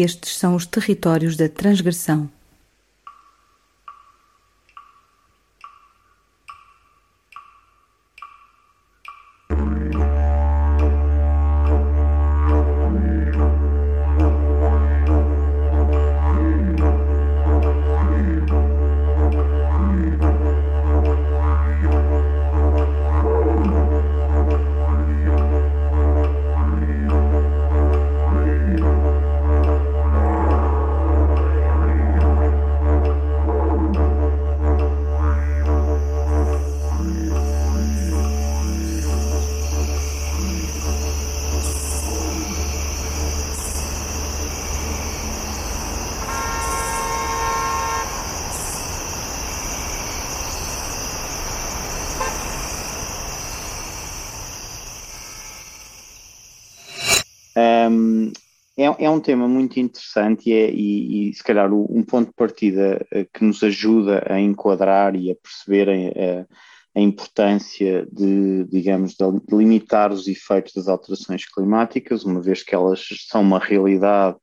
Estes são os territórios da transgressão. Um tema muito interessante e, é, e, e se calhar um ponto de partida eh, que nos ajuda a enquadrar e a perceber a, a importância de, digamos, de limitar os efeitos das alterações climáticas, uma vez que elas são uma realidade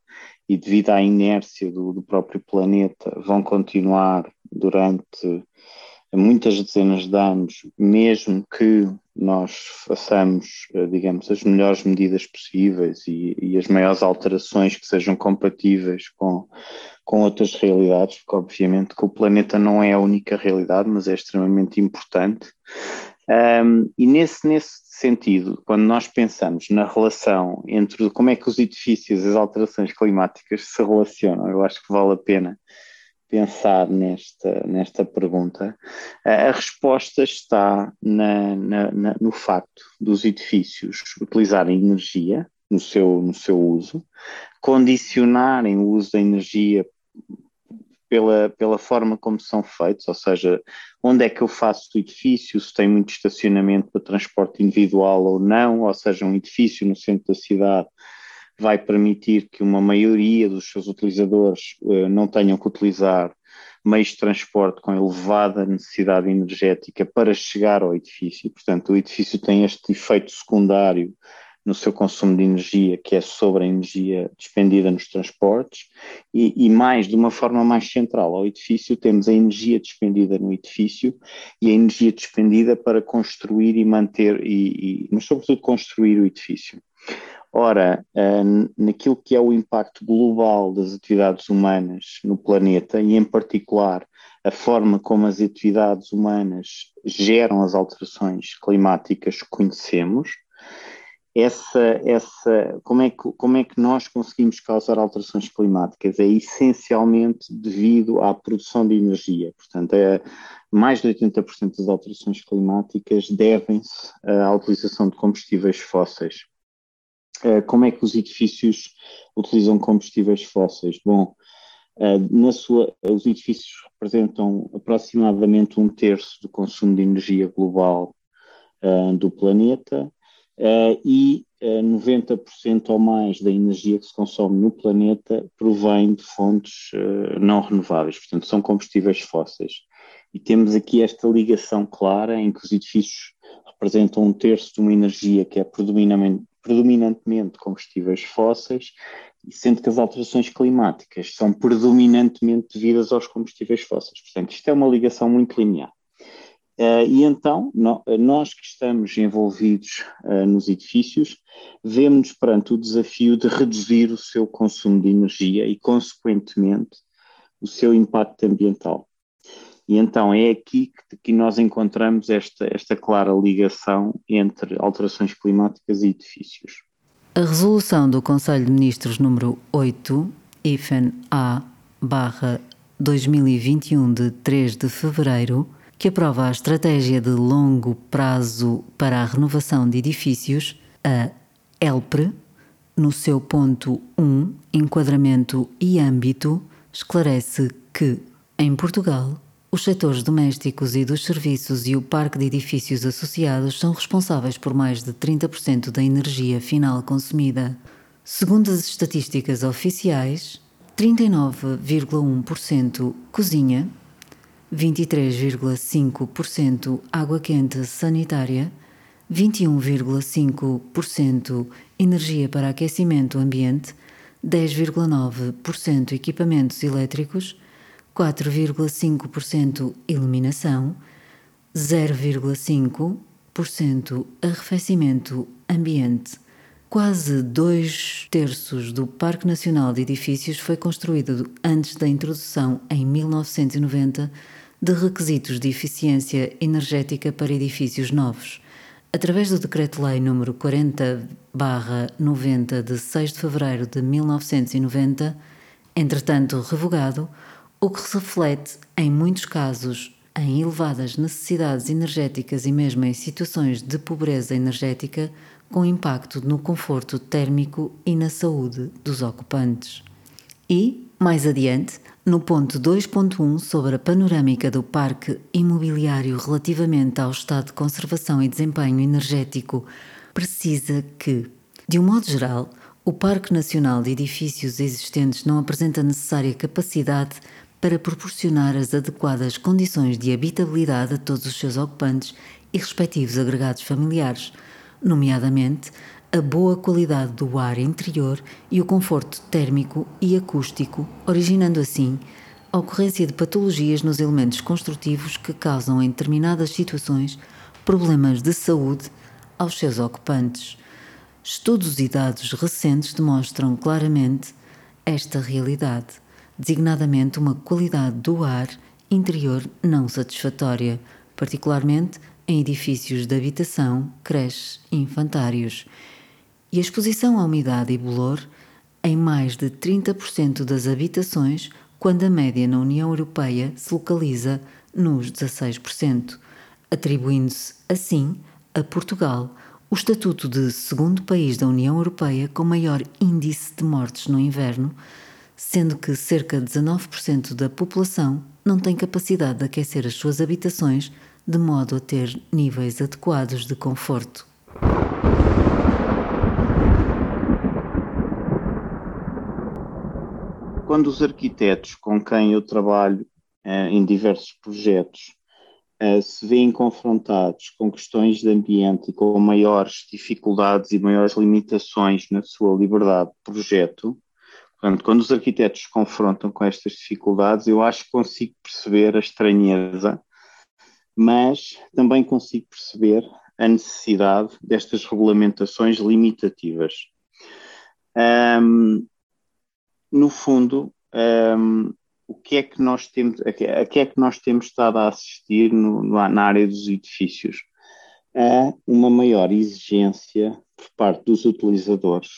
e devido à inércia do, do próprio planeta vão continuar durante muitas dezenas de anos, mesmo que nós façamos, eh, digamos, as melhores medidas possíveis e, e, as maiores alterações que sejam compatíveis com, com outras realidades, porque obviamente que o planeta não é a única realidade, mas é extremamente importante. Um, e nesse, nesse sentido, quando nós pensamos na relação entre como é que os edifícios e as alterações climáticas se relacionam, eu acho que vale a pena pensar nesta, nesta pergunta, a resposta está na, na, na, no facto dos edifícios utilizarem energia no seu, no seu uso, condicionarem o uso da energia pela, pela forma como são feitos, ou seja, onde é que eu faço o edifício, se tem muito estacionamento para transporte individual ou não, ou seja, um edifício no centro da cidade vai permitir que uma maioria dos seus utilizadores uh, não tenham que utilizar meios de transporte com elevada necessidade energética para chegar ao edifício. Portanto, o edifício tem este efeito secundário no seu consumo de energia, que é sobre a energia despendida nos transportes, e, e, mais, de uma forma mais central ao edifício, temos a energia despendida no edifício e a energia despendida para construir e manter, e, e mas sobretudo construir o edifício. Ora, uh, naquilo que é o impacto global das atividades humanas no planeta e, em particular, a forma como as atividades humanas geram as alterações climáticas que conhecemos, essa, essa, como, é que, como é que nós conseguimos causar alterações climáticas? É essencialmente devido à produção de energia. Portanto, é, mais de 80% das alterações climáticas devem-se à utilização de combustíveis fósseis. Eh, como é que os edifícios utilizam combustíveis fósseis? Bom, eh, na sua, os edifícios representam aproximadamente um terço do consumo de energia global eh, do planeta e 90% ou mais da energia que se consome no planeta provém de fontes não renováveis, portanto, são combustíveis fósseis. E temos aqui esta ligação clara em que os edifícios representam um terço de uma energia que é predominantemente, predominantemente combustíveis fósseis, sendo que as alterações climáticas são predominantemente devidas aos combustíveis fósseis. Portanto, isto é uma ligação muito linear. Uh, e então, no, nós que estamos envolvidos uh, nos edifícios, vemos-nos perante o desafio de reduzir o seu consumo de energia e, consequentemente, o seu impacto ambiental. E então é aqui que, que nós encontramos esta, esta clara ligação entre alterações climáticas e edifícios. A resolução do Conselho de Ministros número 8, IFEN A barra 2021 de 3 de fevereiro, que aprova a estratégia de longo prazo para a renovação de edifícios, a ELPRE, no seu ponto 1, enquadramento e âmbito, esclarece que, em Portugal, os setores domésticos e dos serviços e o parque de edifícios associados são responsáveis por mais de 30% da energia final consumida. Segundo as estatísticas oficiais, 39,1% cozinha, 23,5% água quente sanitária, 21,5% energia para aquecimento ambiente, 10,9% equipamentos elétricos, 4,5% iluminação, 0,5% arrefecimento ambiente. Quase dois terços do Parque Nacional de Edifícios foi construído antes da introdução, em 1990, de requisitos de eficiência energética para edifícios novos. Através do Decreto-Lei nº 40-90 de 6 de fevereiro de 1990, entretanto revogado, o que reflete, em muitos casos, em elevadas necessidades energéticas e mesmo em situações de pobreza energética, com impacto no conforto térmico e na saúde dos ocupantes. E, mais adiante, no ponto 2.1 sobre a panorâmica do parque imobiliário relativamente ao estado de conservação e desempenho energético, precisa que, de um modo geral, o Parque Nacional de Edifícios existentes não apresenta necessária capacidade para proporcionar as adequadas condições de habitabilidade a todos os seus ocupantes e respectivos agregados familiares, nomeadamente a boa qualidade do ar interior e o conforto térmico e acústico, originando assim a ocorrência de patologias nos elementos construtivos que causam em determinadas situações problemas de saúde aos seus ocupantes. Estudos e dados recentes demonstram claramente esta realidade designadamente uma qualidade do ar interior não satisfatória, particularmente em edifícios de habitação, creches e infantários, e a exposição à umidade e bolor em mais de 30% das habitações, quando a média na União Europeia se localiza nos 16%, atribuindo-se, assim, a Portugal o estatuto de segundo país da União Europeia com maior índice de mortes no inverno, sendo que cerca de 19% da população não tem capacidade de aquecer as suas habitações de modo a ter níveis adequados de conforto. Quando os arquitetos com quem eu trabalho eh, em diversos projetos eh, se veem confrontados com questões de ambiente e com maiores dificuldades e maiores limitações na sua liberdade de projeto, Portanto, quando os arquitetos confrontam com estas dificuldades, eu acho que consigo perceber a estranheza, mas também consigo perceber a necessidade destas regulamentações limitativas. Um, no fundo, um, o que é que nós temos, a que, é que nós temos estado a assistir no, na área dos edifícios? A uma maior exigência por parte dos utilizadores,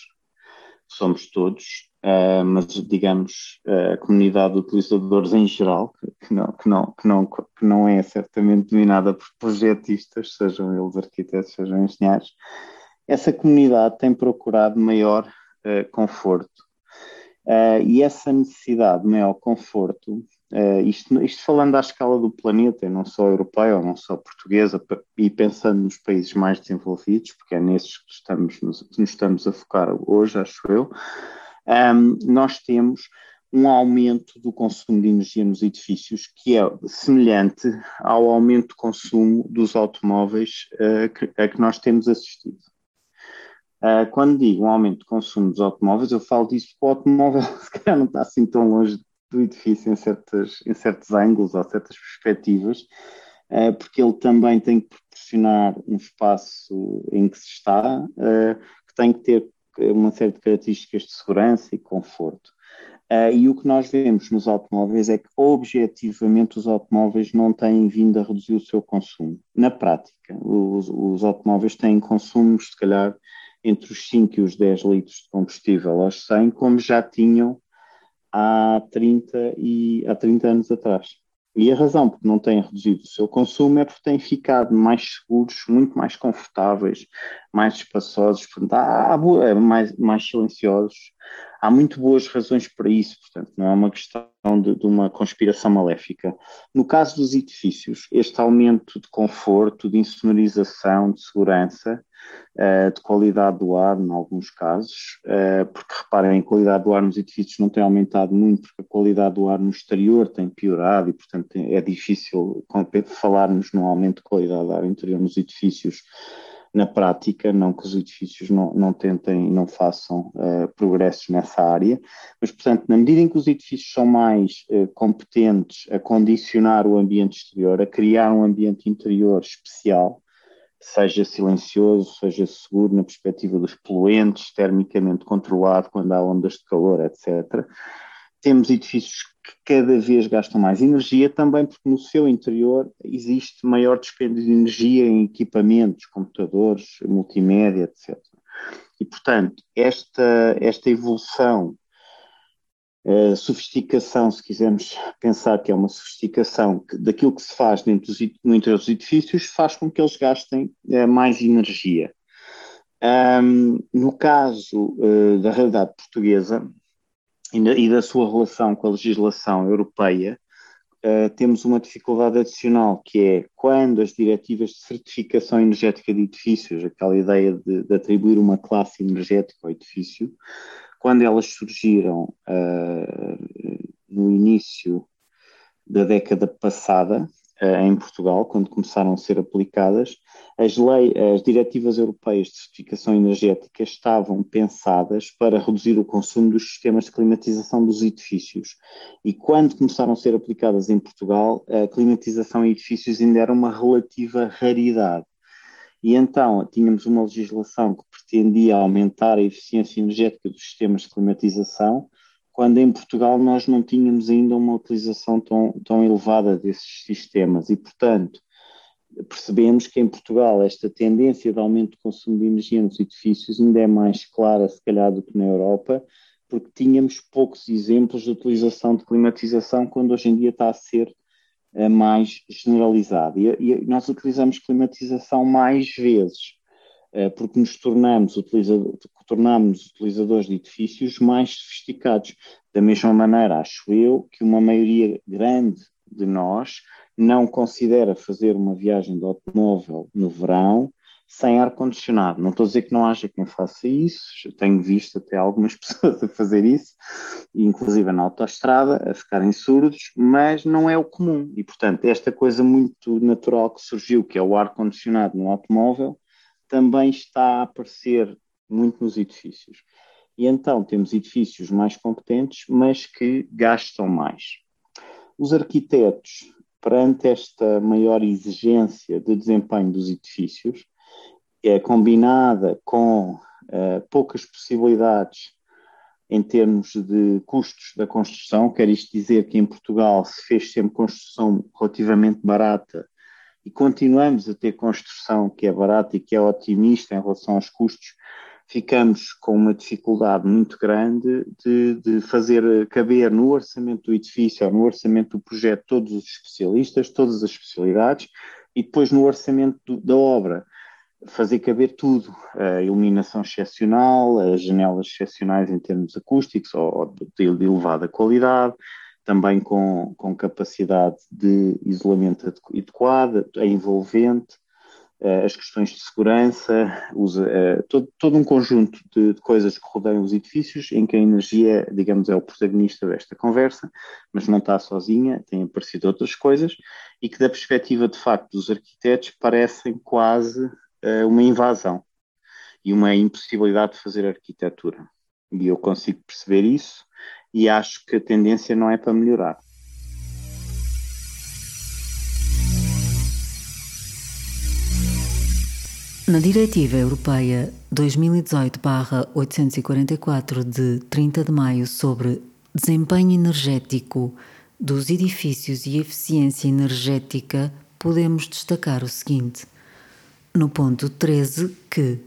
somos todos, uh, mas digamos uh, a comunidade de utilizadores em geral, que, não, que, não, que, não, que não é certamente dominada por projetistas, sejam eles arquitetos, sejam engenheiros, essa comunidade tem procurado maior uh, conforto. e essa necessidade de maior conforto Uh, isto, isto, falando à escala do planeta, não só europeia, não só portuguesa, e pensando nos países mais desenvolvidos, porque é nesses que estamos, nos, nos estamos a focar hoje, acho eu, um, nós temos um aumento do consumo de energia nos edifícios que é semelhante ao aumento de consumo dos automóveis uh, que, a que nós temos assistido. Uh, quando digo um aumento de consumo dos automóveis, eu falo disso porque o automóvel se calhar não está assim tão longe do edifício em, certos em certos ângulos ou certas perspectivas, uh, porque ele também tem que proporcionar um espaço em que se está, uh, que tem que ter uma série de características de segurança e conforto. Uh, e o que nós vemos nos automóveis é que, objetivamente, os automóveis não têm vindo a reduzir o seu consumo. Na prática, os, os automóveis têm consumos, se calhar, entre os 5 e os 10 litros de combustível aos 100, como já tinham há 30, e, há 30 anos atrás. E a razão por que não têm reduzido o seu consumo é porque têm ficado mais seguros, muito mais confortáveis, mais espaçosos, portanto, há, há, é, mais, mais silenciosos. Há muito boas razões para isso, portanto, não é uma questão de, de uma conspiração maléfica. No caso dos edifícios, este aumento de conforto, de insonorização, de segurança, uh, de qualidade do ar, em alguns casos, uh, porque reparem, a qualidade do ar nos edifícios não tem aumentado muito, porque a qualidade do ar no exterior tem piorado e, portanto, é difícil falarmos num aumento de qualidade do ar interior nos edifícios. Na prática, não que os edifícios não, não tentem e não façam uh, progressos nessa área, mas, portanto, na medida em que os edifícios são mais uh, competentes a condicionar o ambiente exterior, a criar um ambiente interior especial, seja silencioso, seja seguro na perspectiva dos poluentes, termicamente controlado quando há ondas de calor, etc. Temos edifícios que cada vez gastam mais energia, também porque no seu interior existe maior dispêndio de energia em equipamentos, computadores, multimédia, etc. E, portanto, esta, esta evolução, a sofisticação, se quisermos pensar que é uma sofisticação daquilo que se faz dentro dos, no interior dos edifícios, faz com que eles gastem uh, mais energia. Um, no caso uh, da realidade portuguesa, e da sua relação com a legislação europeia, uh, temos uma dificuldade adicional, que é quando as diretivas de certificação energética de edifícios, aquela ideia de, de atribuir uma classe energética ao edifício, quando elas surgiram uh, no início da década passada, uh, em Portugal, quando começaram a ser aplicadas, as, lei, as diretivas europeias de certificação energética estavam pensadas para reduzir o consumo dos sistemas de climatização dos edifícios. E quando começaram a ser aplicadas em Portugal, a climatização em edifícios ainda era uma relativa raridade. E então tínhamos uma legislação que pretendia aumentar a eficiência energética dos sistemas de climatização, quando em Portugal nós não tínhamos ainda uma utilização tão, tão elevada desses sistemas. E, portanto, percebemos que em Portugal esta tendência de aumento do consumo de energia nos edifícios ainda é mais clara, se calhar, do que na Europa, porque tínhamos poucos exemplos de utilização de climatização, quando hoje em dia está a ser mais generalizado. E, e, nós utilizamos climatização mais vezes, uh, porque nos tornamos, utilizador, tornamos utilizadores de edifícios mais sofisticados. Da mesma maneira, acho eu, que uma maioria grande de nós não considera fazer uma viagem de automóvel no verão sem ar-condicionado. Não estou a dizer que não haja quem faça isso, tenho visto até algumas pessoas a fazer isso, inclusive na autoestrada, a ficarem surdos, mas não é o comum. E, portanto, esta coisa muito natural que surgiu, que é o ar-condicionado no automóvel, também está a aparecer muito nos edifícios. E então temos edifícios mais competentes, mas que gastam mais. Os arquitetos perante esta maior exigência de desempenho dos edifícios, é combinada com uh, poucas possibilidades em termos de custos da construção, quer isto dizer que em Portugal se fez sempre construção relativamente barata e continuamos a ter construção que é barata e que é otimista em relação aos custos, ficamos com uma dificuldade muito grande de, de, fazer caber no orçamento do edifício ou no orçamento do projeto todos os especialistas, todas as especialidades, e depois no orçamento do, da obra fazer caber tudo, a iluminação excepcional, as janelas excepcionais em termos acústicos ou de elevada qualidade, também com, com capacidade de isolamento adequada, a envolvente, as questões de segurança, usa, uh, todo, todo, um conjunto de, de, coisas que rodeiam os edifícios, em que a energia, digamos, é o protagonista desta conversa, mas não está sozinha, têm aparecido outras coisas, e que da perspectiva de facto dos arquitetos parecem quase uma invasão e uma impossibilidade de fazer arquitetura. E eu consigo perceber isso e acho que a tendência não é para melhorar. Na Diretiva Europeia 2018-844 de 30 de maio sobre desempenho energético dos edifícios e eficiência energética, podemos destacar o seguinte: no ponto 13, que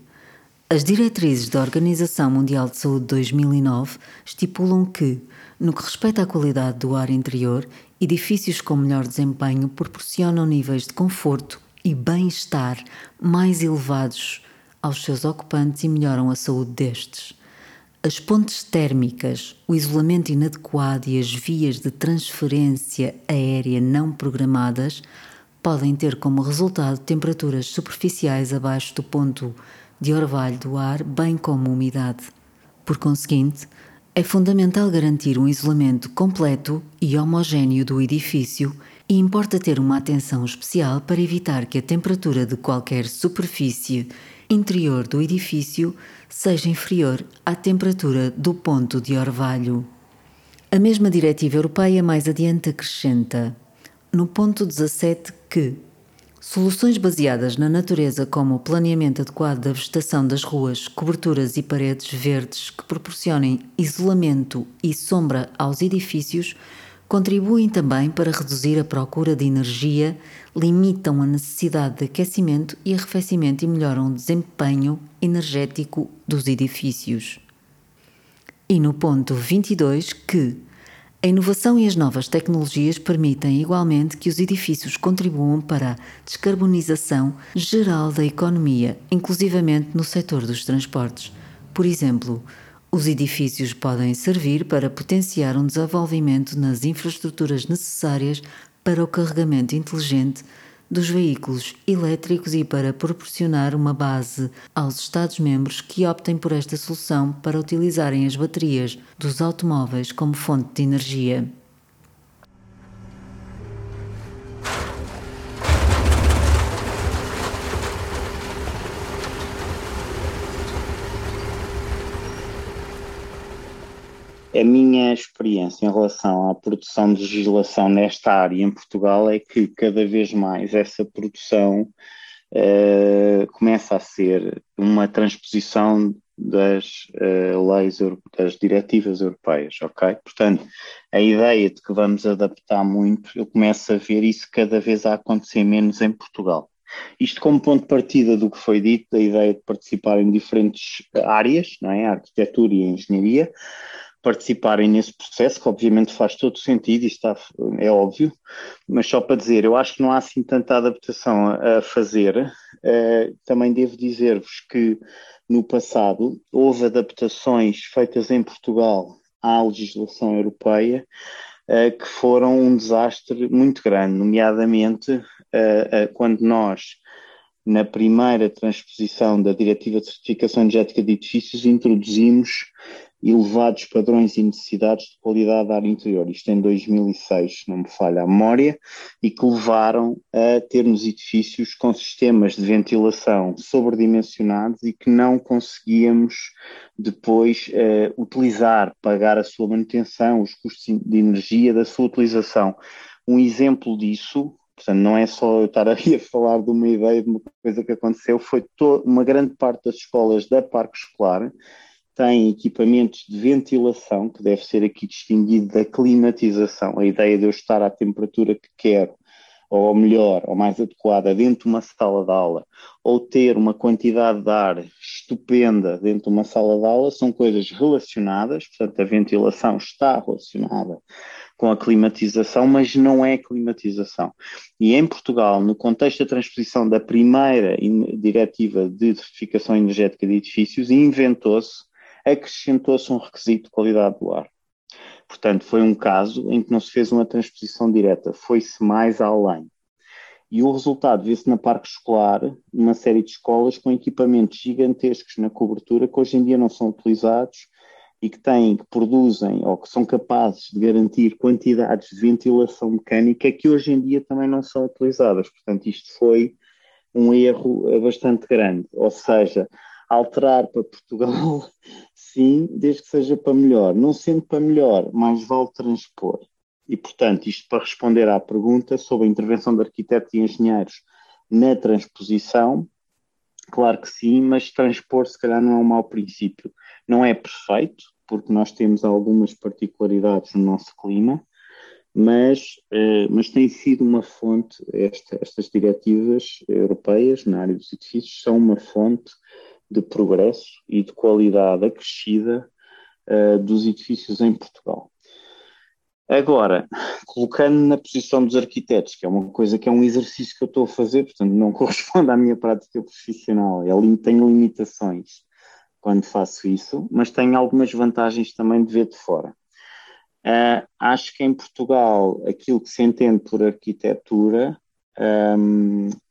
as diretrizes da Organização Mundial de Saúde 2009 estipulam que, no que respeita à qualidade do ar interior, edifícios com melhor desempenho proporcionam níveis de conforto e bem-estar mais elevados aos seus ocupantes e melhoram a saúde destes. As pontes térmicas, o isolamento inadequado e as vias de transferência aérea não programadas podem ter como resultado temperaturas superficiais abaixo do ponto de orvalho do ar, bem como umidade. Por conseguinte, é fundamental garantir um isolamento completo e homogéneo do edifício e importa ter uma atenção especial para evitar que a temperatura de qualquer superfície interior do edifício seja inferior à temperatura do ponto de orvalho. A mesma diretiva europeia mais adiante acrescenta, no ponto 17, que soluções baseadas na natureza, como o planeamento adequado da vegetação das ruas, coberturas e paredes verdes que proporcionem isolamento e sombra aos edifícios, contribuem também para reduzir a procura de energia, limitam a necessidade de aquecimento e arrefecimento e melhoram o desempenho energético dos edifícios. E no ponto 22 que a inovação e as novas tecnologias permitem igualmente que os edifícios contribuam para a descarbonização geral da economia, inclusivamente no setor dos transportes. Por exemplo, os edifícios podem servir para potenciar um desenvolvimento nas infraestruturas necessárias para o carregamento inteligente dos veículos elétricos e para proporcionar uma base aos Estados-membros que optem por esta solução para utilizarem as baterias dos automóveis como fonte de energia. A minha experiência em relação à produção de legislação nesta área em Portugal é que cada vez mais essa produção uh, começa a ser uma transposição das uh, leis, das diretivas europeias, ok? Portanto, a ideia de que vamos adaptar muito, eu começo a ver isso cada vez a acontecer menos em Portugal. Isto como ponto de partida do que foi dito, da ideia de participar em diferentes áreas, não é? A arquitetura e a engenharia, participarem nesse processo, que obviamente faz todo sentido, isto está, é óbvio, mas só para dizer, eu acho que não há assim tanta adaptação a, a fazer. Uh, também devo dizer-vos que no passado houve adaptações feitas em Portugal à legislação europeia uh, que foram um desastre muito grande, nomeadamente uh, quando nós na primeira transposição da Diretiva de Certificação Energética de Edifícios, introduzimos elevados padrões e necessidades de qualidade da área interior, isto em 2006, não me falha a memória, e que levaram a termos edifícios com sistemas de ventilação sobredimensionados e que não conseguíamos depois uh, utilizar, pagar a sua manutenção, os custos de energia da sua utilização. Um exemplo disso Portanto, não é só eu estar aí a falar de uma ideia, de uma coisa que aconteceu, foi uma grande parte das escolas da Parque Escolar têm equipamentos de ventilação, que deve ser aqui distinguido da climatização, a ideia de eu estar à temperatura que quero, ou melhor, ou mais adequada, dentro de uma sala de aula, ou ter uma quantidade de ar estupenda dentro de uma sala de aula, são coisas relacionadas, portanto, a ventilação está relacionada com a climatização, mas não é climatização. E em Portugal, no contexto da transposição da primeira diretiva de certificação energética de edifícios, inventou-se acrescentou-se um requisito de qualidade do ar. Portanto, foi um caso em que não se fez uma transposição direta, foi-se mais além. E o resultado vê-se na parque escolar, uma série de escolas com equipamentos gigantescos na cobertura que hoje em dia não são utilizados e que têm, que produzem ou que são capazes de garantir quantidades de ventilação mecânica que hoje em dia também não são utilizadas. Portanto, isto foi um erro eh, bastante grande. Ou seja, alterar para Portugal, sim, desde que seja para melhor. Não sendo para melhor, mais vale transpor. E, portanto, isto para responder à pergunta sobre a intervenção de arquitetos e engenheiros na transposição, claro que sim, mas transpor se calhar não é um mau princípio. Não é perfeito, porque nós temos algumas particularidades no nosso clima, mas, eh, mas tem sido uma fonte, esta, estas diretivas europeias na área dos edifícios são uma fonte de progresso e de qualidade acrescida uh, dos edifícios em Portugal. Agora, colocando na posição dos arquitetos, que é uma coisa que é um exercício que eu estou a fazer, portanto não corresponde à minha prática profissional, eu tenho limitações quando faço isso, mas tenho algumas vantagens também de ver de fora. Uh, acho que em Portugal aquilo que se entende por arquitetura um, ehm, eh,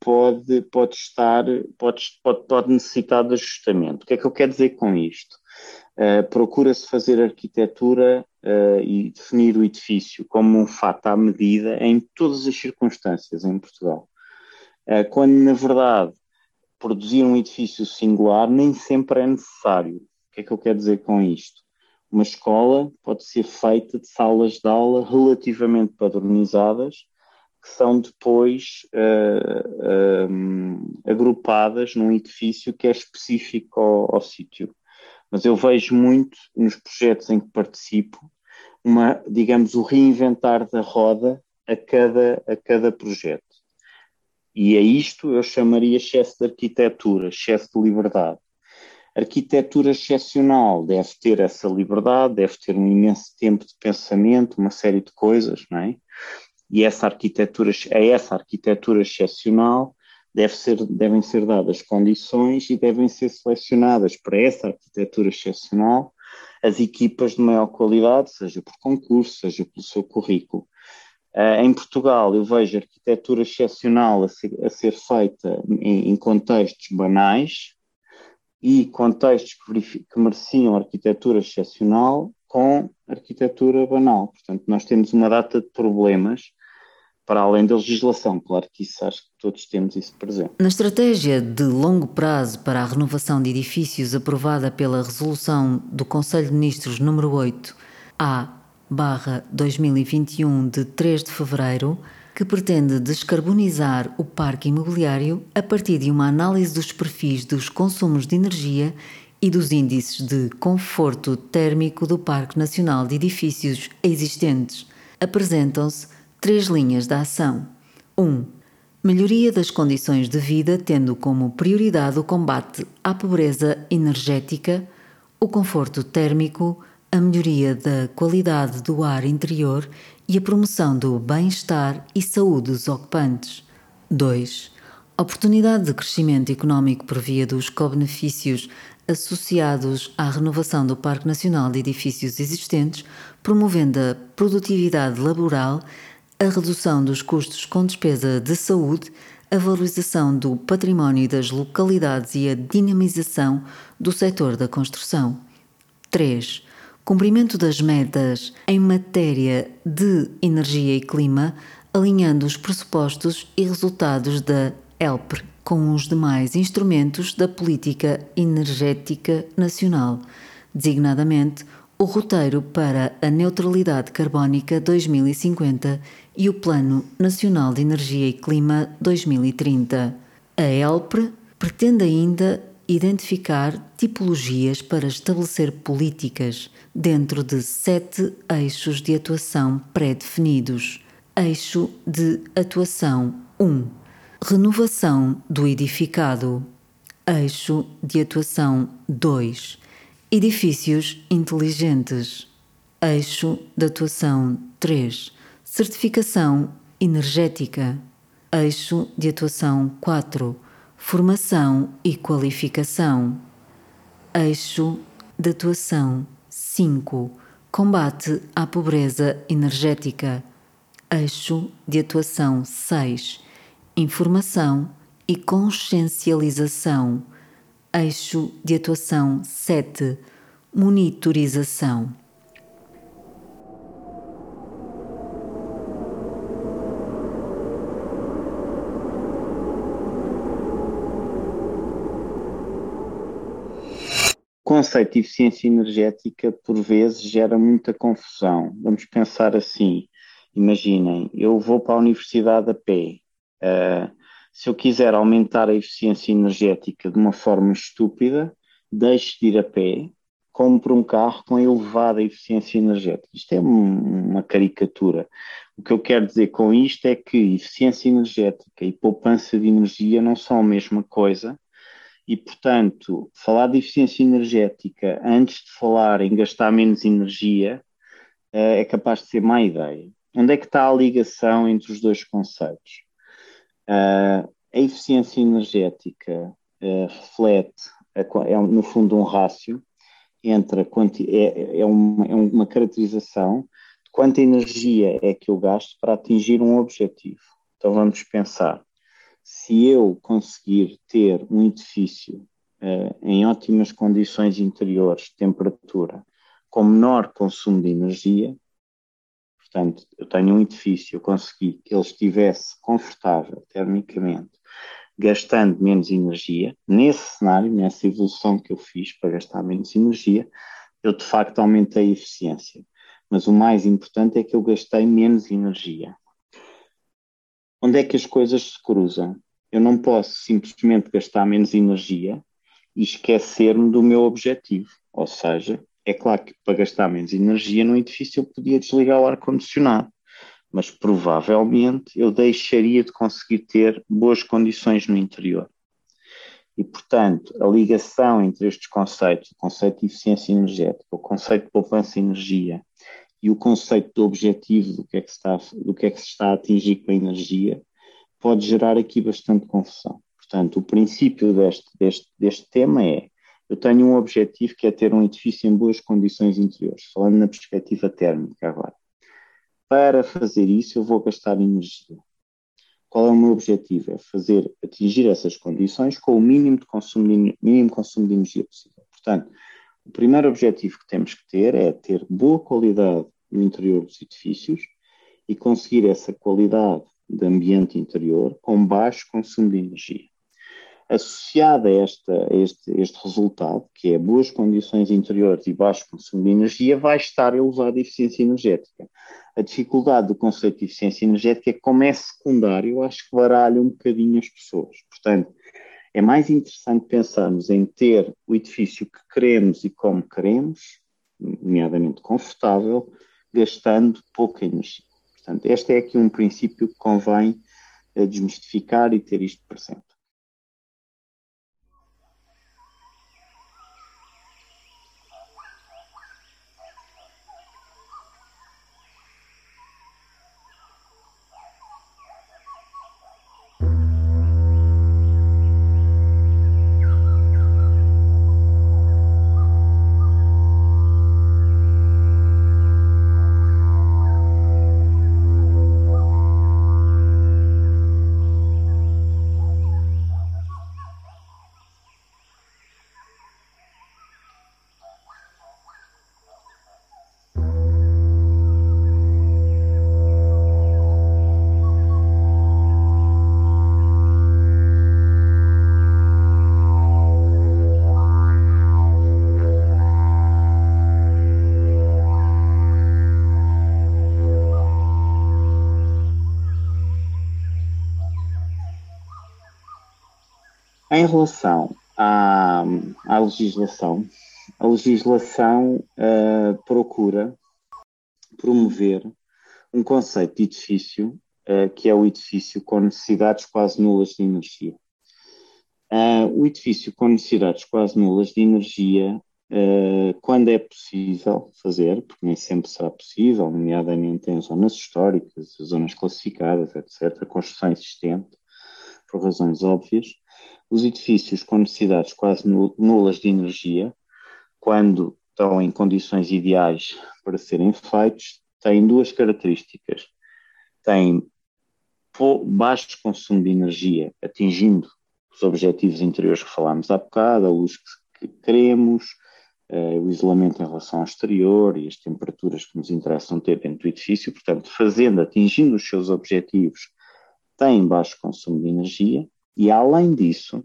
pode, pode estar, pode, pode, pode necessitar de ajustamento. O que é que eu quero dizer com isto? Uh, Procura-se fazer arquitetura uh, e definir o edifício como um fato à medida em todas as circunstâncias em Portugal. Uh, quando, na verdade, produzir um edifício singular nem sempre é necessário. O que é que eu quero dizer com isto? Uma escola pode ser feita de salas de aula relativamente padronizadas, são depois uh, uh, agrupadas num edifício que é específico ao, ao sítio. Mas eu vejo muito nos projetos em que participo, uma, digamos, o reinventar da roda a cada, a cada projeto. E a isto eu chamaria excesso de arquitetura, excesso de liberdade. Arquitetura excepcional deve ter essa liberdade, deve ter um imenso tempo de pensamento, uma série de coisas, não é? E essa arquitetura, a essa arquitetura excepcional deve ser, devem ser dadas condições e devem ser selecionadas para essa arquitetura excepcional as equipas de maior qualidade, seja por concurso, seja pelo seu currículo. Uh, em Portugal, eu vejo arquitetura excepcional a ser, a ser feita em, em, contextos banais, e contextos que, que mereciam arquitetura excepcional com arquitetura banal. Portanto, nós temos uma data de problemas para além da legislação. Claro que isso acho que todos temos isso presente. Na estratégia de longo prazo para a renovação de edifícios aprovada pela resolução do Conselho de Ministros número 8 A barra 2021 de 3 de fevereiro, que pretende descarbonizar o parque imobiliário a partir de uma análise dos perfis dos consumos de energia e dos índices de conforto térmico do Parque Nacional de Edifícios existentes. Apresentam-se três linhas de ação. 1. Um, melhoria das condições de vida, tendo como prioridade o combate à pobreza energética, o conforto térmico, a melhoria da qualidade do ar interior e a promoção do bem-estar e saúde dos ocupantes. 2. Oportunidade de crescimento económico por via dos co-benefícios associados à renovação do Parque Nacional de Edifícios existentes, promovendo a produtividade laboral, a redução dos custos com despesa de saúde, a valorização do património das localidades e a dinamização do setor da construção. 3 cumprimento das metas em matéria de energia e clima, alinhando os pressupostos e resultados da ELPR com os demais instrumentos da Política Energética Nacional, designadamente o roteiro para a neutralidade carbónica 2050 e o Plano Nacional de Energia e Clima 2030. A ELPR pretende ainda identificar tipologias para estabelecer políticas dentro de sete eixos de atuação pré-definidos. Eixo de atuação 1. Renovação do edificado. Eixo de atuação 2. Edifícios inteligentes. Eixo de atuação 3. Certificação energética. Eixo de atuação 4 Formação e qualificação. Eixo de atuação 5. Combate à pobreza energética. Eixo de atuação 6. Informação e consciencialização. Eixo de atuação 7. Monitorização. conceito de eficiência energética, por vezes, gera muita confusão. Vamos pensar assim: imaginem, eu vou para a universidade a pé. Uh, se eu quiser aumentar a eficiência energética de uma forma estúpida, deixo de ir a pé, compro um carro com elevada eficiência energética. Isto é uma caricatura. O que eu quero dizer com isto é que eficiência energética e poupança de energia não são a mesma coisa e, portanto, falar de eficiência energética antes de falar em gastar menos energia eh, é capaz de ser má ideia. Onde é que está a ligação entre os dois conceitos? Uh, a eficiência energética uh, reflete, é no fundo um rácio entre a é, é, uma, é uma caracterização de quanta energia é que eu gasto para atingir um objetivo. Então vamos pensar se eu conseguir ter um edifício uh, em ótimas condições interiores de temperatura, com menor consumo de energia, portanto, eu tenho um edifício, eu consegui que ele estivesse confortável termicamente, gastando menos energia. Nesse cenário, nessa evolução que eu fiz para gastar menos energia, eu de facto aumentei a eficiência. Mas o mais importante é que eu gastei menos energia. Onde é que as coisas se cruzam? Eu não posso simplesmente gastar menos energia e esquecer-me do meu objetivo. Ou seja, é claro que para gastar menos energia no edifício eu podia desligar o ar-condicionado, mas provavelmente eu deixaria de conseguir ter boas condições no interior. E, portanto, a ligação entre estes conceitos, o conceito de eficiência energética, o conceito de poupança de energia e o conceito do objetivo do que é que está, do que é que se está a atingir com a energia, pode gerar aqui bastante confusão. Portanto, o princípio deste, deste, deste tema é eu tenho um objetivo que é ter um edifício em boas condições interiores, falando na perspectiva térmica agora. Para fazer isso, eu vou gastar energia. Qual é o meu objetivo? É fazer, atingir essas condições com o mínimo, de consumo de, mínimo consumo de energia possível. Portanto, o primeiro objetivo que temos que ter é ter boa qualidade no interior dos edifícios e conseguir essa qualidade de ambiente interior com baixo consumo de energia associada a, esta, a este, este, resultado, que é boas condições interiores e baixo consumo de energia, vai estar elevada a eficiência energética. A dificuldade do conceito de eficiência energética é como é secundário, acho que baralha um bocadinho as pessoas. Portanto, é mais interessante pensarmos em ter o edifício que queremos e como queremos, nomeadamente confortável, gastando pouca energia. Portanto, este é aqui um princípio que convém eh, desmistificar e ter isto presente. Em relação à, à legislação, a legislação uh, procura promover um conceito de edifício uh, que é o edifício com necessidades quase nulas de energia. Uh, o edifício com necessidades quase nulas de energia, quando é possível fazer, porque nem sempre será possível, nomeadamente em zonas históricas, zonas classificadas, etc., construção existente, por razões óbvias, os edifícios com necessidades quase nulas de energia, quando estão em condições ideais para serem feitos, têm duas características. Têm baixo consumo de energia, atingindo os objetivos interiores que falámos há bocado, a luz que queremos, uh, o isolamento em relação ao exterior e as temperaturas que nos interessam ter dentro do edifício, portanto, fazendo, atingindo os seus objetivos, têm baixo consumo de energia e, além disso,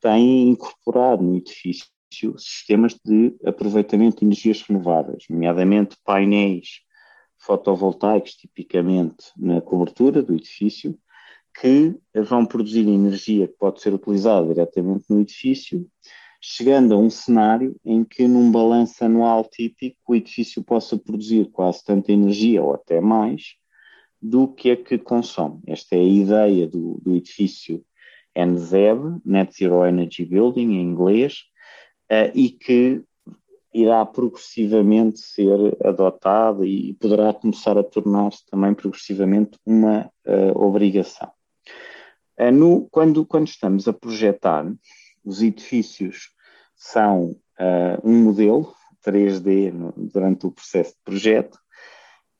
tem incorporado no edifício sistemas de aproveitamento de energias renováveis, nomeadamente painéis fotovoltaicos, tipicamente na cobertura do edifício, que vão produzir energia que pode ser utilizada diretamente no edifício, chegando a um cenário em que, num balanço anual típico, o edifício possa produzir quase tanta energia ou até mais do que é que consome. Esta é a ideia do, do edifício NZEB, Net Zero Energy Building, em inglês, uh, e que irá progressivamente ser adotada e poderá começar a tornar-se também progressivamente uma uh, obrigação. Uh, no, quando, quando estamos a projetar, os edifícios são um modelo 3D no, durante o processo de projeto,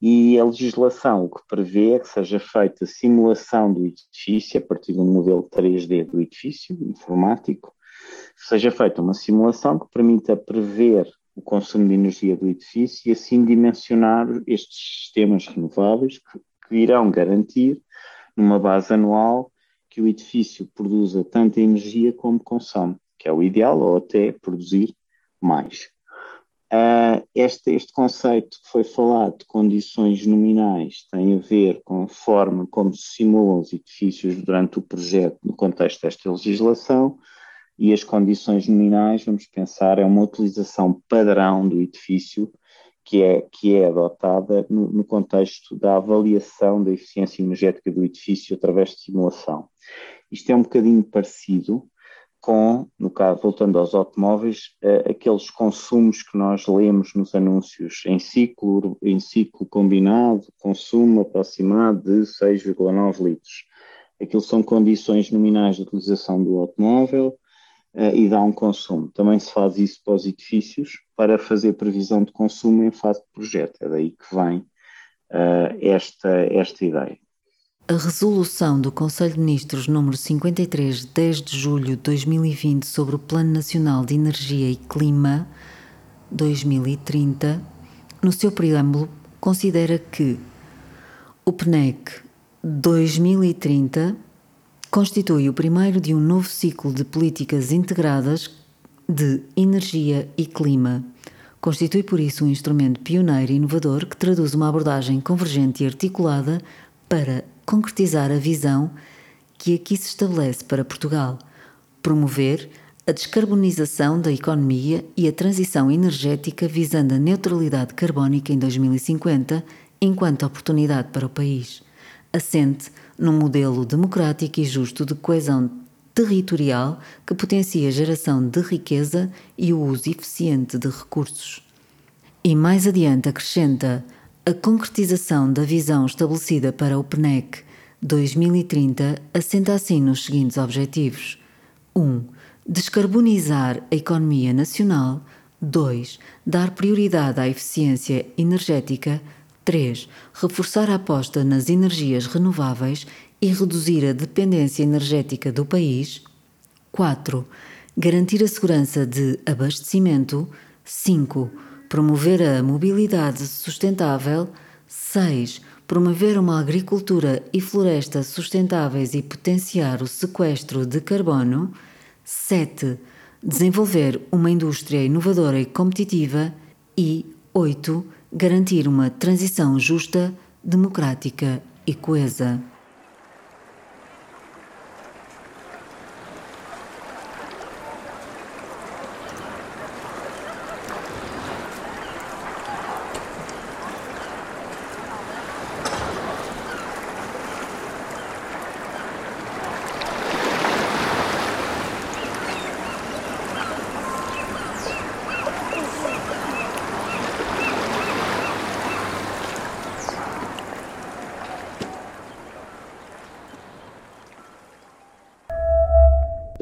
e a legislação o que prevê é que seja feita simulação do edifício a partir de um modelo 3D do edifício informático, seja feita uma simulação que permita prever o consumo de energia do edifício e assim dimensionar estes sistemas renováveis que, que irão garantir, numa base anual, que o edifício produza tanta energia como consome, que é o ideal, ou até produzir mais. Uh, este, este conceito que foi falado de condições nominais tem a ver com a forma como se simulam os edifícios durante o projeto no contexto desta legislação e as condições nominais, vamos pensar, é uma utilização padrão do edifício que é, que é adotada no, no contexto da avaliação da eficiência energética do edifício através de simulação. Isto é um bocadinho parecido com, no caso, voltando aos automóveis, uh, aqueles consumos que nós lemos nos anúncios em ciclo, em ciclo combinado, consumo aproximado de 6,9 litros. Aquilo são condições nominais de utilização do automóvel uh, e dá um consumo. Também se faz isso para os edifícios para fazer previsão de consumo em fase de projeto. É daí que vem uh, esta, esta ideia. A resolução do Conselho de Ministros número 53, 10 de julho de 2020 sobre o Plano Nacional de Energia e Clima 2030, no seu preâmbulo, considera que o PNEC 2030 constitui o primeiro de um novo ciclo de políticas integradas de energia e clima. Constitui por isso um instrumento pioneiro e inovador que traduz uma abordagem convergente e articulada para concretizar a visão que aqui se estabelece para Portugal, promover a descarbonização da economia e a transição energética visando a neutralidade carbónica em 2050 enquanto oportunidade para o país, assente num modelo democrático e justo de coesão territorial que potencia a geração de riqueza e o uso eficiente de recursos. E mais adiante acrescenta a concretização da visão estabelecida para o PNEC 2030 assenta assim nos seguintes objetivos: 1. Descarbonizar a economia nacional. 2. Dar prioridade à eficiência energética. 3. Reforçar a aposta nas energias renováveis e reduzir a dependência energética do país. 4. Garantir a segurança de abastecimento. 5 promover a mobilidade sustentável. 6. Promover uma agricultura e floresta sustentáveis e potenciar o sequestro de carbono. 7. Desenvolver uma indústria inovadora e competitiva. E 8. Garantir uma transição justa, democrática e coesa.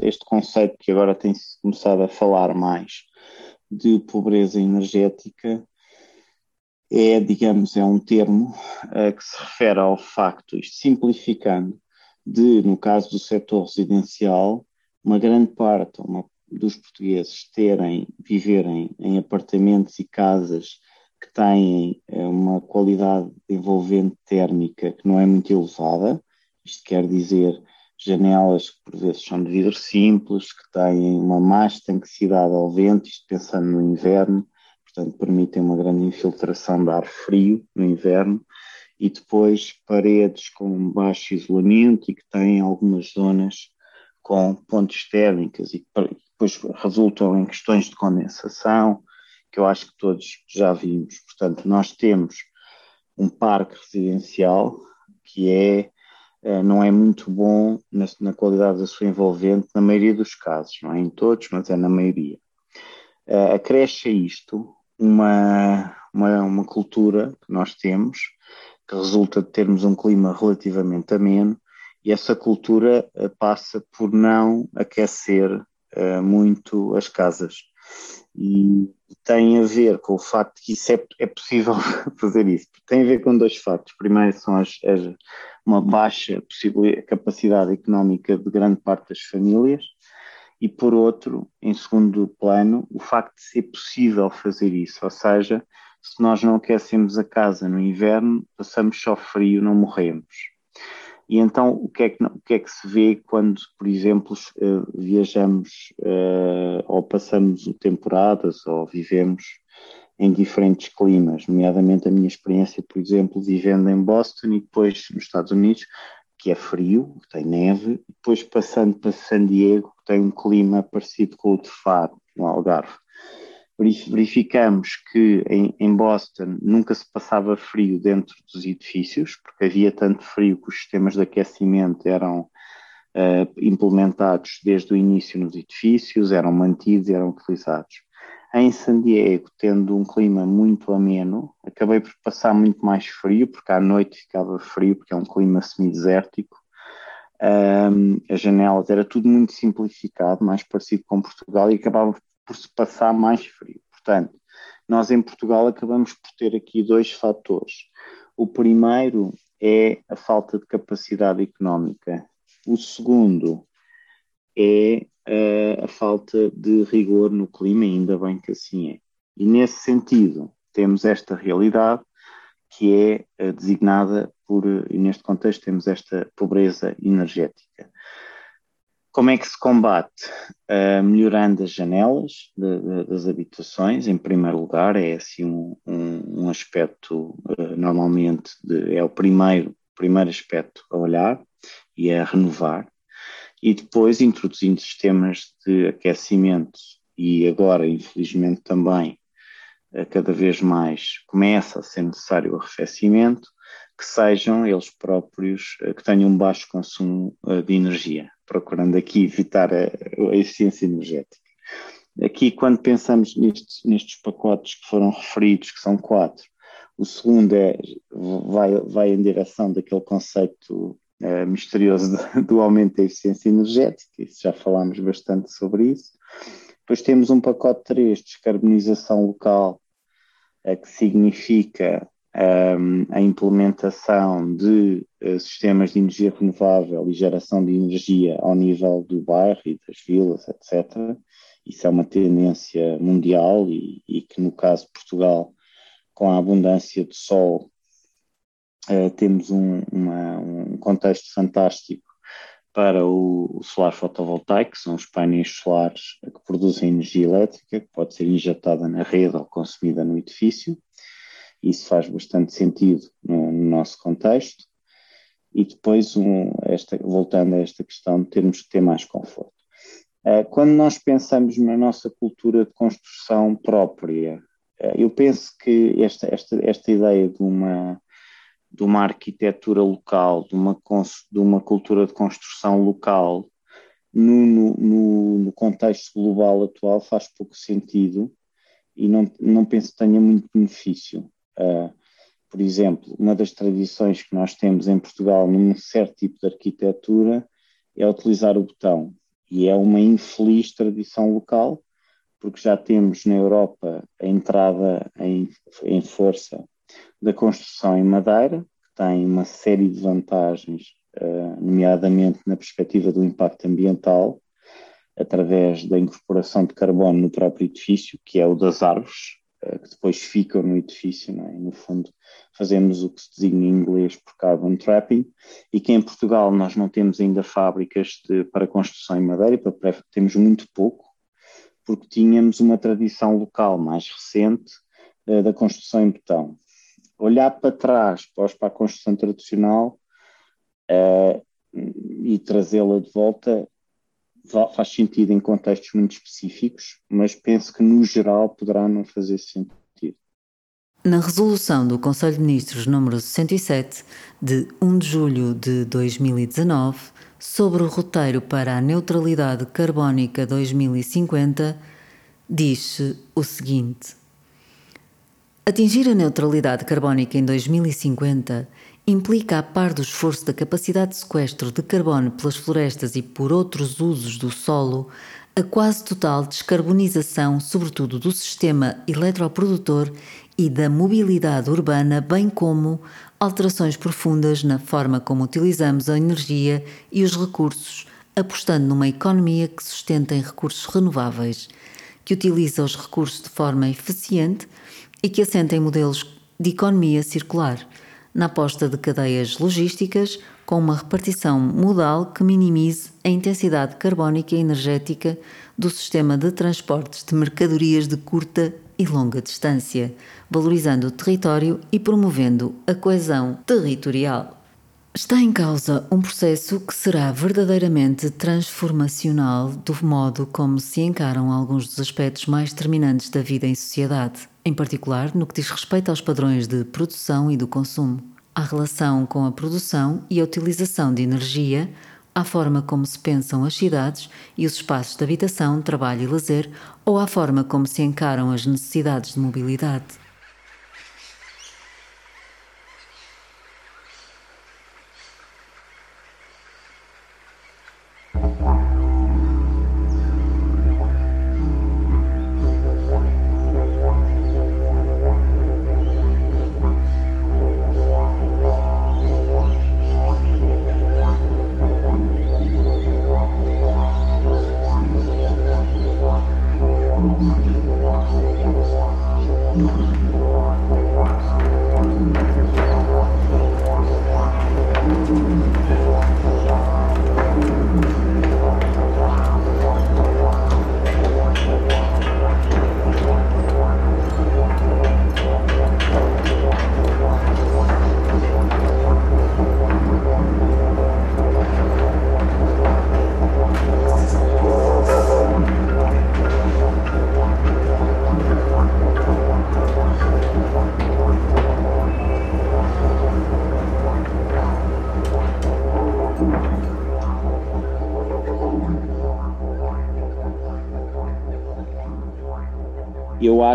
este conceito que agora tem-se começado a falar mais de pobreza energética é, digamos, é um termo uh, que se refere ao facto, isto simplificando, de, no caso do setor residencial, uma grande parte uma, dos portugueses terem, viverem em apartamentos e casas que têm uh, uma qualidade envolvente térmica que não é muito elevada, isto quer dizer janelas que por vezes são de vidro simples, que têm uma má estanquicidade ao vento, isto pensando no inverno, portanto permitem uma grande infiltração de ar frio no inverno, e depois paredes com baixo isolamento e que têm algumas zonas com pontes térmicas e depois resultam em questões de condensação, que eu acho que todos já vimos. Portanto, nós temos um parque residencial que é não é muito bom na, na, qualidade da sua envolvente, na maioria dos casos, não é em todos, mas é na maioria. Uh, acresce a isto uma, uma, uma cultura que nós temos, que resulta de termos um clima relativamente ameno, e essa cultura uh, passa por não aquecer uh, muito as casas. E tem a ver com o facto que isso é, é possível fazer isso. Tem a ver com dois factos. Primeiro são as, as uma baixa capacidade económica de grande parte das famílias, e por outro, em segundo plano, o facto de ser possível fazer isso, ou seja, se nós não aquecemos a casa no inverno, passamos só frio, não morremos. E então, o que é que, o que, é que se vê quando, por exemplo, uh, viajamos uh, ou passamos temporadas ou vivemos em diferentes climas, nomeadamente a minha experiência, por exemplo, vivendo em Boston e depois nos Estados Unidos, que é frio, tem neve, e depois passando para San Diego, que tem um clima parecido com o de Faro, no Algarve verificamos que em, em, Boston nunca se passava frio dentro dos edifícios, porque havia tanto frio que os sistemas de aquecimento eram uh, implementados desde o início nos edifícios, eram mantidos e eram utilizados. Em San Diego, tendo um clima muito ameno, acabei por passar muito mais frio, porque à noite ficava frio, porque é um clima semidesértico. Um, as janelas era tudo muito simplificado, mais parecido com Portugal, e acabava por se passar mais frio. Portanto, nós em Portugal acabamos por ter aqui dois fatores. O primeiro é a falta de capacidade económica. O segundo é uh, a falta de rigor no clima, ainda bem que assim é. E nesse sentido, temos esta realidade que é uh, designada por, e neste contexto temos esta pobreza energética. Como é que se combate? Uh, melhorando as janelas de, de, das habitações, em primeiro lugar, é assim um, um, um aspecto, uh, normalmente, de, é o primeiro, primeiro aspecto a olhar e a renovar, e depois introduzindo sistemas de aquecimento. E agora, infelizmente, também uh, cada vez mais começa a ser necessário o arrefecimento, que sejam eles próprios, que tenham um baixo consumo de energia procurando aqui evitar a, a eficiência energética. Aqui, quando pensamos nestes, nestes pacotes que foram referidos, que são quatro, o segundo é, vai, vai em direção daquele conceito é, misterioso do, aumento da eficiência energética, isso já falámos bastante sobre isso. Depois temos um pacote 3, descarbonização local, é, que significa um, a implementação de uh, sistemas de energia renovável e geração de energia ao nível do bairro e das vilas, etc. Isso é uma tendência mundial e, e que, no caso de Portugal, com a abundância de sol, uh, temos um, uma, um, contexto fantástico para o, o, solar fotovoltaico, que são os painéis solares que produzem energia elétrica, que pode ser injetada na rede ou consumida no edifício. Isso faz bastante sentido no, no nosso contexto. E depois, um, esta, voltando a esta questão de termos que ter mais conforto. Uh, quando nós pensamos na nossa cultura de construção própria, uh, eu penso que esta, esta, esta ideia de uma, de uma arquitetura local, de uma, de uma cultura de construção local, no, no, no, contexto global atual faz pouco sentido e não, não penso que tenha muito benefício. Uh, por exemplo, uma das tradições que nós temos em Portugal num certo tipo de arquitetura é utilizar o botão. E é uma infeliz tradição local, porque já temos na Europa a entrada em, em força da construção em madeira, que tem uma série de vantagens, uh, nomeadamente na perspectiva do impacto ambiental, através da incorporação de carbono no próprio edifício, que é o das árvores, que depois ficam no edifício, é? no fundo fazemos o que se designa em inglês por carbon trapping e que em Portugal nós não temos ainda fábricas de, para construção em madeira, para, temos muito pouco, porque tínhamos uma tradição local mais recente uh, da construção em betão. Olhar para trás, para a construção tradicional uh, e trazê-la de volta faz sentido em contextos muito específicos, mas penso que no geral poderá não fazer sentido. Na resolução do Conselho de Ministros número 67, de 1 de julho de 2019, sobre o roteiro para a neutralidade carbónica 2050, diz-se o seguinte: Atingir a neutralidade carbónica em 2050 implica, a par do esforço da capacidade de sequestro de carbono pelas florestas e por outros usos do solo, a quase total descarbonização, sobretudo do sistema eletroprodutor e da mobilidade urbana, bem como alterações profundas na forma como utilizamos a energia e os recursos, apostando numa economia que sustenta em recursos renováveis, que utiliza os recursos de forma eficiente e que assenta em modelos de economia circular na aposta de cadeias logísticas com uma repartição modal que minimize a intensidade carbónica e energética do sistema de transportes de mercadorias de curta e longa distância, valorizando o território e promovendo a coesão territorial. Está em causa um processo que será verdadeiramente transformacional do modo como se encaram alguns dos aspectos mais determinantes da vida em sociedade, em particular no que diz respeito aos padrões de produção e do consumo, à relação com a produção e a utilização de energia, à forma como se pensam as cidades e os espaços de habitação, trabalho e lazer, ou à forma como se encaram as necessidades de mobilidade.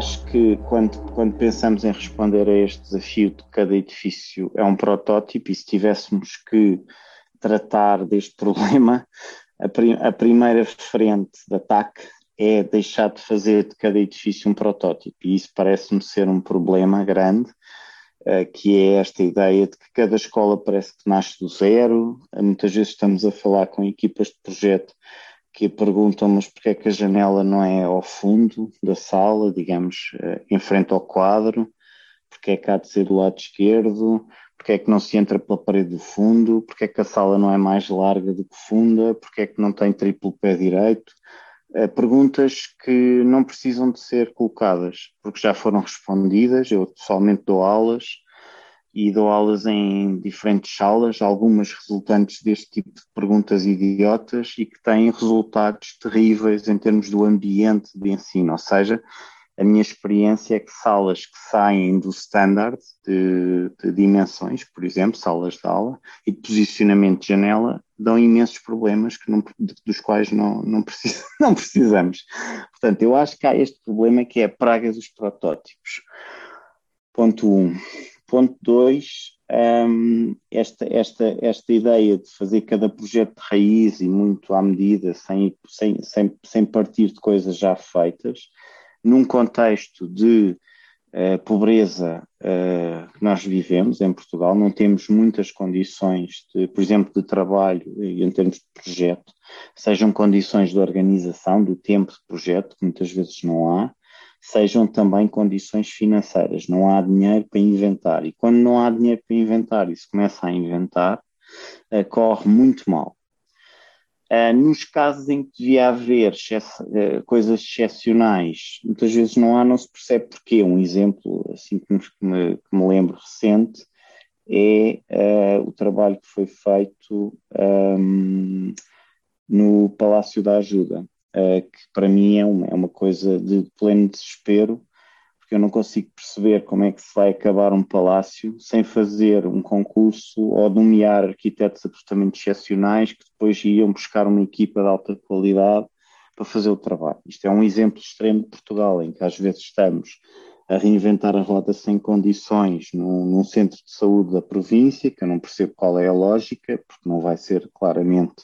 Acho que quando, quando pensamos em responder a este desafio de cada edifício é um protótipo e se tivéssemos que tratar deste problema, a, prim, a primeira frente de ataque é deixar de fazer de cada edifício um protótipo e isso parece-me ser um problema grande uh, que é esta ideia de que cada escola parece que nasce do zero, muitas vezes estamos a falar com equipas de projeto que perguntam, mas porque é que a janela não é ao fundo da sala, digamos, eh, em frente ao quadro, porque é que há de ser do lado esquerdo, porque é que não se entra pela parede do fundo, porque é que a sala não é mais larga do que funda, porque é que não tem triplo pé direito. Eh, perguntas que não precisam de ser colocadas, porque já foram respondidas, eu pessoalmente dou aulas, e dou aulas em diferentes salas, algumas resultantes deste tipo de perguntas idiotas e que têm resultados terríveis em termos do ambiente de ensino. Ou seja, a minha experiência é que salas que saem do standard de, de dimensões, por exemplo, salas de aula e de posicionamento de janela, dão imensos problemas que não, dos quais não, não, precis, não precisamos. Portanto, eu acho que há este problema que é a praga dos protótipos. Ponto 1. Um. Ponto 2, um, esta, esta, esta ideia de fazer cada projeto de raiz e muito à medida, sem, sem, sem, sem partir de coisas já feitas, num contexto de uh, pobreza uh, que nós vivemos em Portugal, não temos muitas condições, de, por exemplo, de trabalho em termos de projeto, sejam condições de organização, do tempo de projeto, que muitas vezes não há, sejam também condições financeiras. Não há dinheiro para inventar. E quando não há dinheiro para inventar e se começa a inventar, uh, corre muito mal. Uh, nos casos em que devia haver uh, coisas excepcionais, muitas vezes não há, não se percebe porquê. Um exemplo, assim que me, que me, lembro recente, é o trabalho que foi feito um, no Palácio da Ajuda que para mim é uma, é uma coisa de pleno desespero, porque eu não consigo perceber como é que se vai acabar um palácio sem fazer um concurso ou nomear arquitetos absolutamente excepcionais que depois iam buscar uma equipa de alta qualidade para fazer o trabalho. Isto é um exemplo extremo de Portugal, em que às vezes estamos a reinventar a roda sem condições num, num, centro de saúde da província, que eu não percebo qual é a lógica, porque não vai ser claramente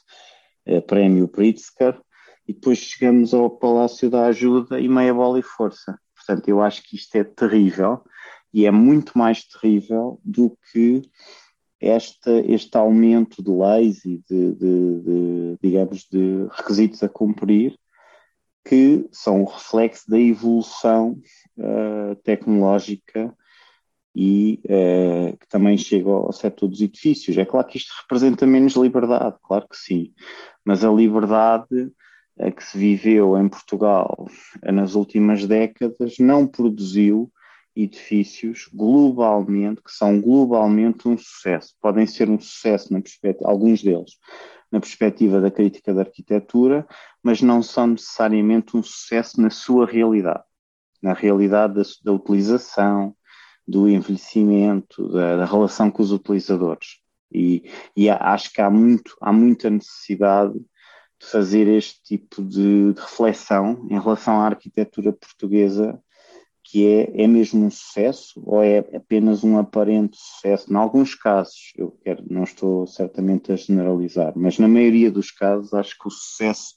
eh, prémio Pritzker, e depois chegamos ao Palácio da Ajuda e meia bola e força. Portanto, eu acho que isto é terrível e é muito mais terrível do que este, este aumento de leis e de, de, de, digamos, de requisitos a cumprir que são o reflexo da evolução uh, tecnológica e uh, que também chega ao setor dos edifícios. É claro que isto representa menos liberdade, claro que sim, mas a liberdade que se viveu em Portugal nas últimas décadas não produziu edifícios globalmente, que são globalmente um sucesso. Podem ser um sucesso na perspectiva, alguns deles, na perspectiva da crítica da arquitetura, mas não são necessariamente um sucesso na sua realidade, na realidade da, da utilização, do envelhecimento, da, da, relação com os utilizadores. E, e acho que há, muito, há muita necessidade de fazer este tipo de, de reflexão em relação à arquitetura portuguesa que é, é mesmo um sucesso ou é apenas um aparente sucesso? Em alguns casos, eu quero, não estou certamente a generalizar, mas na maioria dos casos acho que o sucesso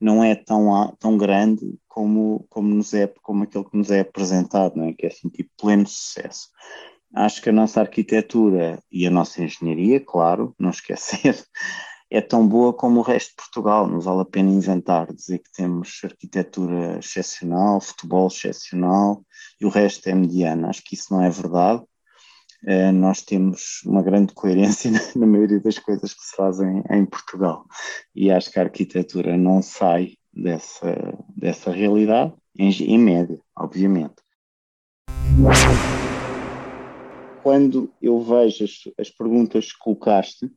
não é tão, tão grande como, como, nos é, como aquele que nos é apresentado, não é? que é assim, tipo pleno sucesso. Acho que a nossa arquitetura e a nossa engenharia, claro, não esquecer, é tão boa como o resto de Portugal. Não vale a pena inventar, dizer que temos arquitetura excepcional, futebol excepcional e o resto é mediano. Acho que isso não é verdade. Uh, nós temos uma grande coerência na, na, maioria das coisas que se fazem em Portugal e acho que a arquitetura não sai dessa, dessa realidade, em, em média, obviamente. Quando eu vejo as, as perguntas que colocaste,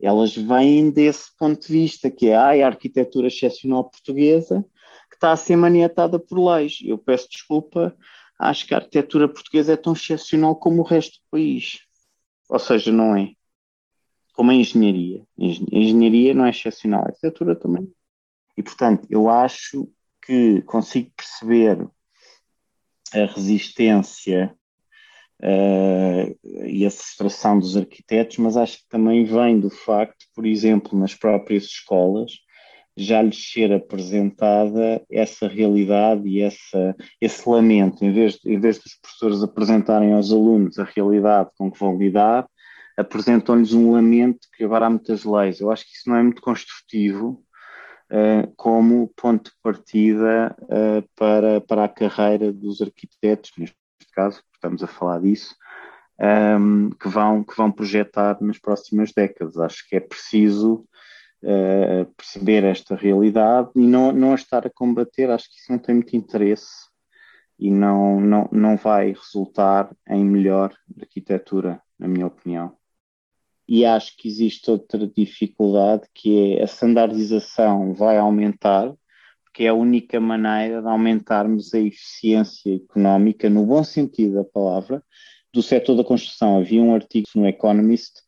elas vêm desse ponto de vista, que é a arquitetura excepcional portuguesa, que está a ser maniatada por leis. Eu peço desculpa, acho que a arquitetura portuguesa é tão excepcional como o resto do país. Ou seja, não é. Como a engenharia. A engenharia não é excepcional, a arquitetura também. E, portanto, eu acho que consigo perceber a resistência uh, e a frustração dos arquitetos, mas acho que também vem do facto, por exemplo, nas próprias escolas, já lhes ser apresentada essa realidade e essa, esse lamento, em vez, em vez dos professores apresentarem aos alunos a realidade com que vão lidar, apresentam-lhes um lamento que agora há muitas leis. Eu acho que isso não é muito construtivo uh, como ponto de partida uh, para, para a carreira dos arquitetos, neste caso, estamos a falar disso, um, que, vão, que vão projetar nas próximas décadas. Acho que é preciso uh, perceber esta realidade e não, não a estar a combater, acho que isso não tem muito interesse e não, não, não vai resultar em melhor arquitetura, na minha opinião. E acho que existe outra dificuldade que é a standardização vai aumentar, que é a única maneira de aumentarmos a eficiência económica, no bom sentido da palavra, do setor da construção. Havia um artigo no Economist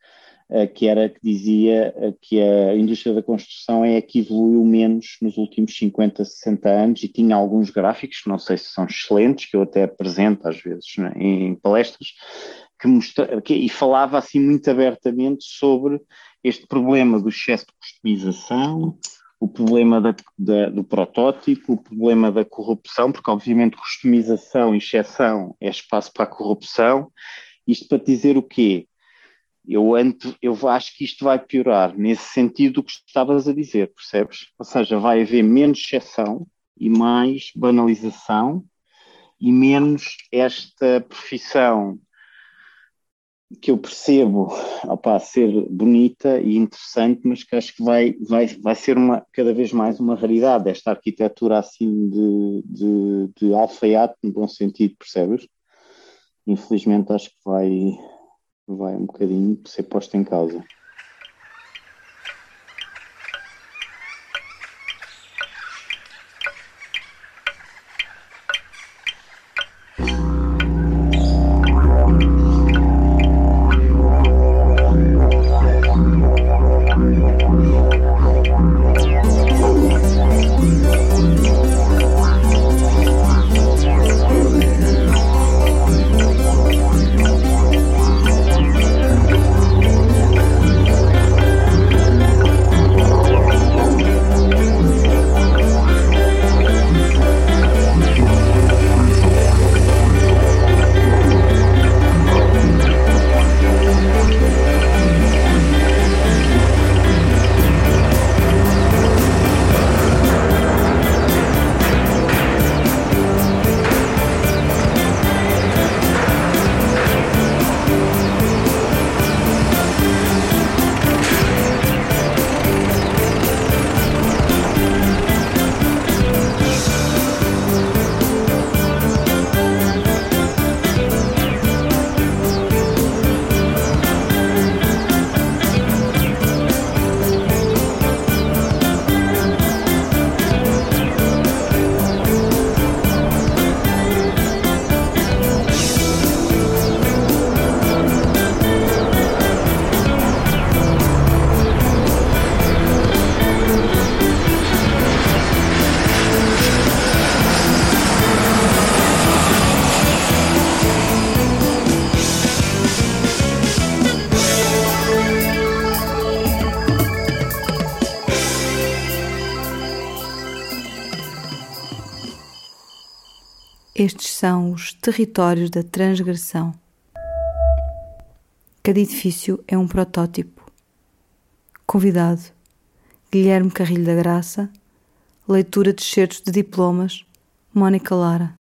uh, que era que dizia uh, que a indústria da construção é a que evoluiu menos nos últimos 50, 60 anos e tinha alguns gráficos, não sei se são excelentes, que eu até apresento às vezes né, em palestras, que mostra, que, e falava assim muito abertamente sobre este problema do excesso de customização, o problema da, da, do protótipo, o problema da corrupção, porque obviamente customização e exceção é espaço para a corrupção. Isto para dizer o quê? Eu, ando, eu acho que isto vai piorar nesse sentido que estavas a dizer, percebes? Ou seja, vai haver menos exceção e mais banalização e menos esta profissão que eu percebo opa, ser bonita e interessante, mas que acho que vai, vai, vai ser uma, cada vez mais uma raridade, esta arquitetura assim de, de, de alfaiate, no bom sentido, percebes? Infelizmente acho que vai, vai um bocadinho ser posta em causa. São os territórios da transgressão. Cada edifício é um protótipo. Convidado: Guilherme Carrilho da Graça, leitura de certos de diplomas, Mónica Lara.